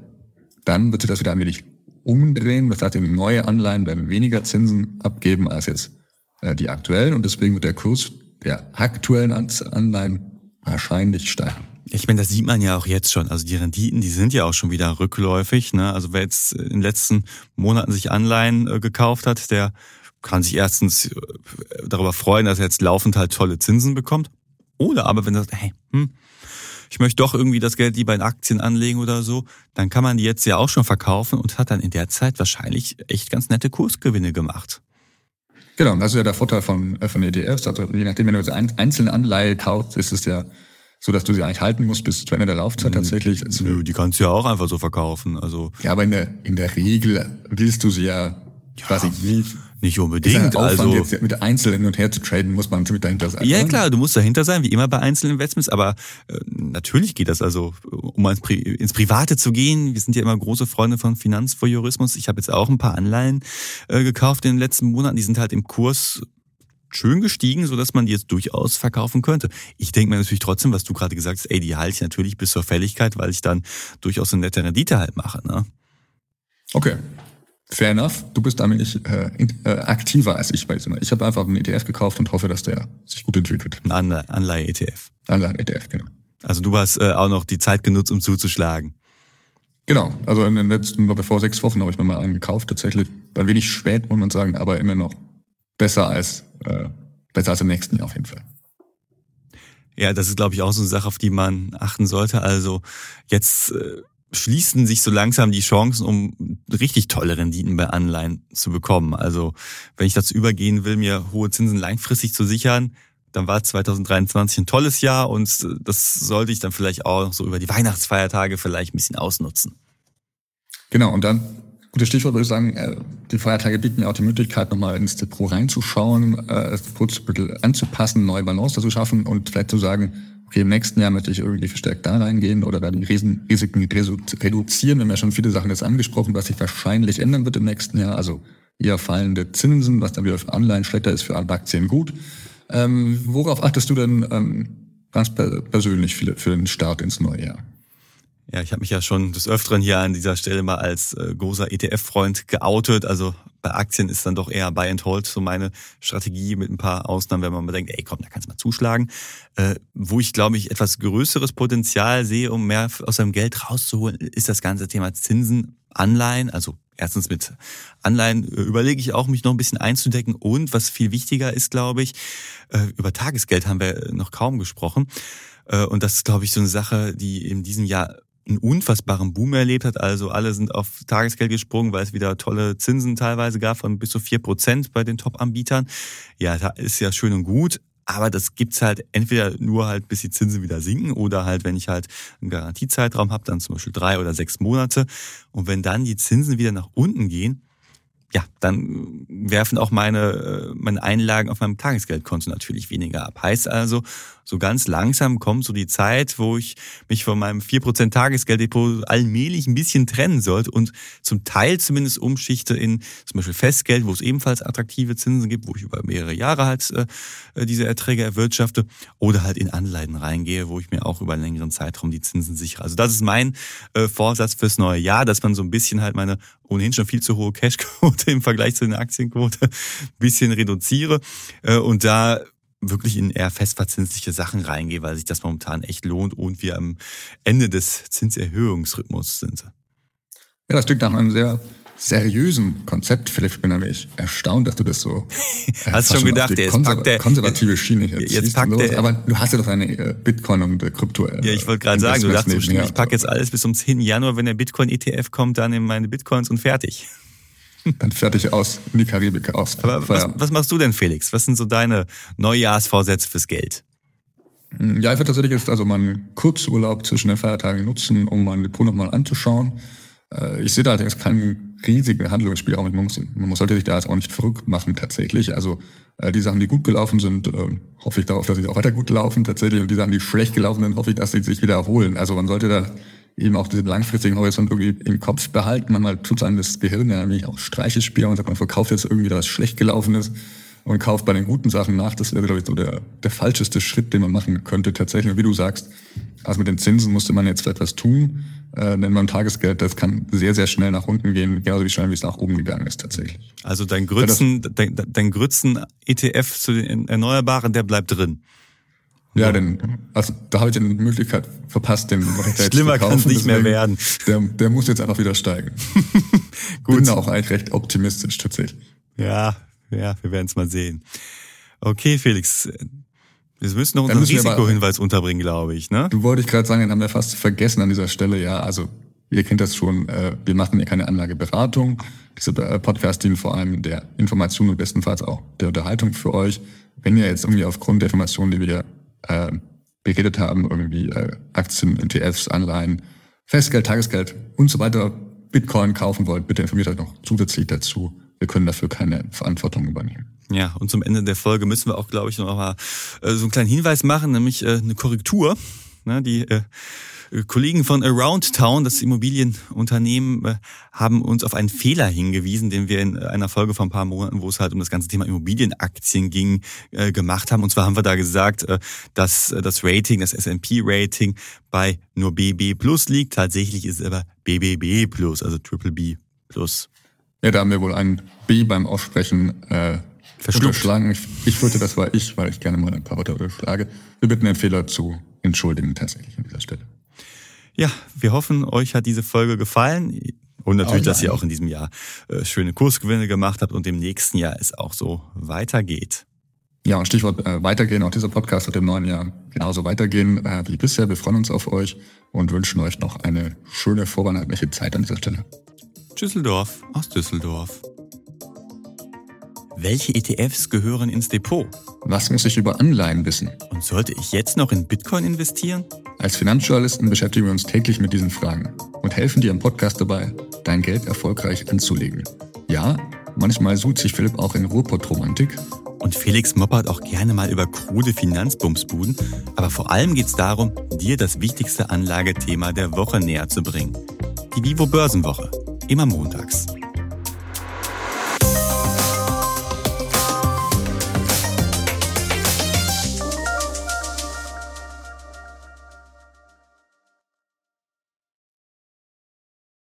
dann wird sich das wieder ein wenig umdrehen. Das heißt, eben neue Anleihen werden weniger Zinsen abgeben als jetzt äh, die aktuellen und deswegen wird der Kurs der aktuellen Anleihen wahrscheinlich steigen. Ich meine, das sieht man ja auch jetzt schon. Also die Renditen, die sind ja auch schon wieder rückläufig. Ne? Also wer jetzt in den letzten Monaten sich Anleihen äh, gekauft hat, der kann sich erstens äh, darüber freuen, dass er jetzt laufend halt tolle Zinsen bekommt. Oder aber wenn er sagt, hey, hm, ich möchte doch irgendwie das Geld lieber in Aktien anlegen oder so, dann kann man die jetzt ja auch schon verkaufen und hat dann in der Zeit wahrscheinlich echt ganz nette Kursgewinne gemacht. Genau, das ist ja der Vorteil von, äh, von ETFs. Also je nachdem, wenn du jetzt einzelne Anleihe kaufst, ist es ja so dass du sie eigentlich halten musst bis zu Ende der Laufzeit tatsächlich. Nö, die kannst du ja auch einfach so verkaufen. Also ja, aber in der in der Regel willst du sie ja, ja quasi wie Nicht unbedingt. also jetzt mit Einzel hin und her zu traden, muss man ziemlich dahinter sein. Ja, klar, du musst dahinter sein, wie immer bei Einzelinvestments, aber äh, natürlich geht das also, um ins, Pri ins, Private zu gehen. Wir sind ja immer große Freunde von Finanzvoyeurismus. Ich habe jetzt auch ein paar Anleihen äh, gekauft in den letzten Monaten. Die sind halt im Kurs schön gestiegen, so dass man die jetzt durchaus verkaufen könnte. Ich denke mir natürlich trotzdem, was du gerade gesagt hast, ey, die halte ich natürlich bis zur Fälligkeit, weil ich dann durchaus eine nette Rendite halt mache. Ne? Okay. Fair enough. Du bist damit nicht äh, äh, aktiver als ich bei diesem. Ich habe einfach einen ETF gekauft und hoffe, dass der sich gut entwickelt. Ein Anleihe-ETF. Anleihe-ETF, genau. Also du hast äh, auch noch die Zeit genutzt, um zuzuschlagen. Genau. Also in den letzten, glaube ich, vor sechs Wochen habe ich mir mal einen gekauft. Tatsächlich ein wenig spät, muss man sagen, aber immer noch besser als, äh, besser als im nächsten Jahr auf jeden Fall. Ja, das ist, glaube ich, auch so eine Sache, auf die man achten sollte. Also jetzt äh, schließen sich so langsam die Chancen, um richtig tolle Renditen bei Anleihen zu bekommen. Also wenn ich dazu übergehen will, mir hohe Zinsen langfristig zu sichern, dann war 2023 ein tolles Jahr und das sollte ich dann vielleicht auch so über die Weihnachtsfeiertage vielleicht ein bisschen ausnutzen. Genau, und dann, gutes Stichwort würde ich sagen, äh, die Feiertage bieten ja auch die Möglichkeit, nochmal ins Depot reinzuschauen, äh, das kurz ein bisschen anzupassen, neue Balance zu schaffen und vielleicht zu sagen, okay, im nächsten Jahr möchte ich irgendwie verstärkt da reingehen oder da die Risiken reduzieren. Wir haben ja schon viele Sachen jetzt angesprochen, was sich wahrscheinlich ändern wird im nächsten Jahr. Also eher fallende Zinsen, was dann wieder für Anleihen schlechter ist, für Aktien gut. Ähm, worauf achtest du denn ähm, ganz persönlich für, für den Start ins neue Jahr? Ja, ich habe mich ja schon des Öfteren hier an dieser Stelle mal als äh, großer ETF-Freund geoutet. Also bei Aktien ist dann doch eher Buy and Hold so meine Strategie mit ein paar Ausnahmen, wenn man mal denkt, ey komm, da kannst du mal zuschlagen. Äh, wo ich glaube ich etwas größeres Potenzial sehe, um mehr aus seinem Geld rauszuholen, ist das ganze Thema Zinsen, Anleihen, also erstens mit Anleihen äh, überlege ich auch, mich noch ein bisschen einzudecken. Und was viel wichtiger ist, glaube ich, äh, über Tagesgeld haben wir noch kaum gesprochen. Äh, und das ist, glaube ich, so eine Sache, die in diesem Jahr einen unfassbaren Boom erlebt hat. Also alle sind auf Tagesgeld gesprungen, weil es wieder tolle Zinsen teilweise gab von bis zu vier Prozent bei den Top-Anbietern. Ja, da ist ja schön und gut. Aber das gibt's halt entweder nur halt, bis die Zinsen wieder sinken oder halt, wenn ich halt einen Garantiezeitraum habe, dann zum Beispiel drei oder sechs Monate. Und wenn dann die Zinsen wieder nach unten gehen, ja, dann werfen auch meine, äh, meine Einlagen auf meinem Tagesgeldkonto natürlich weniger ab. Heißt also, so ganz langsam kommt so die Zeit, wo ich mich von meinem 4% Tagesgelddepot allmählich ein bisschen trennen sollte und zum Teil zumindest umschichte in zum Beispiel Festgeld, wo es ebenfalls attraktive Zinsen gibt, wo ich über mehrere Jahre halt äh, diese Erträge erwirtschafte oder halt in Anleihen reingehe, wo ich mir auch über einen längeren Zeitraum die Zinsen sichere. Also das ist mein äh, Vorsatz fürs neue Jahr, dass man so ein bisschen halt meine ohnehin schon viel zu hohe Cashquote im Vergleich zu den Aktienquote ein bisschen reduziere äh, und da wirklich in eher festverzinsliche Sachen reingehe, weil sich das momentan echt lohnt und wir am Ende des Zinserhöhungsrhythmus sind. Ja, das klingt nach einem sehr seriösen Konzept. Philipp, ich bin nämlich erstaunt, dass du das so. Äh, hast schon gedacht, der konser packt der konservative Schiene jetzt. Jetzt packt der, aber du hast ja doch eine äh, Bitcoin und äh, Krypto. ja, ich wollte gerade sagen, du dachtest ich packe jetzt alles bis zum 10. Januar, wenn der Bitcoin ETF kommt, dann in meine Bitcoins und fertig. Dann fertig aus, in die Karibik aus. Aber was, was, machst du denn, Felix? Was sind so deine Neujahrsvorsätze fürs Geld? Hm, ja, ich werde tatsächlich jetzt also meinen Kurzurlaub zwischen den Feiertagen nutzen, um mein Depot nochmal anzuschauen. Äh, ich sehe da allerdings keinen riesigen Handlungsspielraum. Man, muss, man sollte sich da jetzt auch nicht verrückt machen tatsächlich. Also äh, die Sachen, die gut gelaufen sind, äh, hoffe ich darauf, dass sie auch weiter gut laufen tatsächlich. Und die Sachen, die schlecht gelaufen sind, hoffe ich, dass sie sich wieder erholen. Also man sollte da eben auch diesen langfristigen Horizont irgendwie im Kopf behalten. Manchmal tut einem das Gehirn ja nämlich auch Streiche spielen und sagt, man verkauft jetzt irgendwie, was schlecht gelaufen ist und kauft bei den guten Sachen nach. Das wäre, glaube ich, so der, der falscheste Schritt, den man machen könnte tatsächlich. Und wie du sagst, also mit den Zinsen musste man jetzt etwas tun, äh, denn beim Tagesgeld, das kann sehr, sehr schnell nach unten gehen, genauso wie schnell, wie es nach oben gegangen ist tatsächlich. Also dein Grützen, dein, dein Grützen-ETF zu den Erneuerbaren, der bleibt drin. Ja, denn also da habe ich die Möglichkeit verpasst, den Recht Schlimmer kann es nicht mehr werden. Der, der muss jetzt einfach wieder steigen. Gut. Bin da auch eigentlich recht optimistisch tatsächlich. Ja, ja, wir werden es mal sehen. Okay, Felix. Wir müssen noch unseren Risikohinweis unterbringen, glaube ich. Ne? Du wollte ich gerade sagen, den haben wir fast vergessen an dieser Stelle. Ja, also ihr kennt das schon. Äh, wir machen ja keine Anlageberatung. Diese äh, Podcast dienen vor allem der Information und bestenfalls auch der Unterhaltung für euch. Wenn ihr jetzt irgendwie aufgrund der Informationen, die wir äh, beredet haben, irgendwie äh, Aktien, ETFs, Anleihen, Festgeld, Tagesgeld und so weiter, Bitcoin kaufen wollt, bitte informiert euch noch zusätzlich dazu Wir können dafür keine Verantwortung übernehmen. Ja, und zum Ende der Folge müssen wir auch, glaube ich, noch mal äh, so einen kleinen Hinweis machen, nämlich äh, eine Korrektur. Ne, die äh, Kollegen von Around Town, das Immobilienunternehmen, äh, haben uns auf einen Fehler hingewiesen, den wir in einer Folge vor ein paar Monaten, wo es halt um das ganze Thema Immobilienaktien ging, äh, gemacht haben. Und zwar haben wir da gesagt, äh, dass das Rating, das S&P-Rating bei nur BB Plus liegt. Tatsächlich ist es aber BBB Plus, also Triple B Plus. Ja, da haben wir wohl ein B beim Aussprechen äh, unterschlagen. Ich, ich fürchte, das war ich, weil ich gerne mal ein paar Wörter unterschlage. Wir bitten den Fehler zu entschuldigen tatsächlich an dieser Stelle. Ja, wir hoffen, euch hat diese Folge gefallen. Und natürlich, oh dass ihr auch in diesem Jahr äh, schöne Kursgewinne gemacht habt und im nächsten Jahr es auch so weitergeht. Ja, und Stichwort äh, weitergehen. Auch dieser Podcast wird im neuen Jahr genauso weitergehen äh, wie bisher. Wir freuen uns auf euch und wünschen euch noch eine schöne vorweihnachtliche Zeit an dieser Stelle. Düsseldorf aus Düsseldorf. Welche ETFs gehören ins Depot? Was muss ich über Anleihen wissen? Und sollte ich jetzt noch in Bitcoin investieren? Als Finanzjournalisten beschäftigen wir uns täglich mit diesen Fragen und helfen dir im Podcast dabei, dein Geld erfolgreich anzulegen. Ja, manchmal sucht sich Philipp auch in Ruhrpott-Romantik. Und Felix moppert auch gerne mal über krude Finanzbumsbuden. Aber vor allem geht es darum, dir das wichtigste Anlagethema der Woche näher zu bringen. Die Vivo Börsenwoche. Immer montags.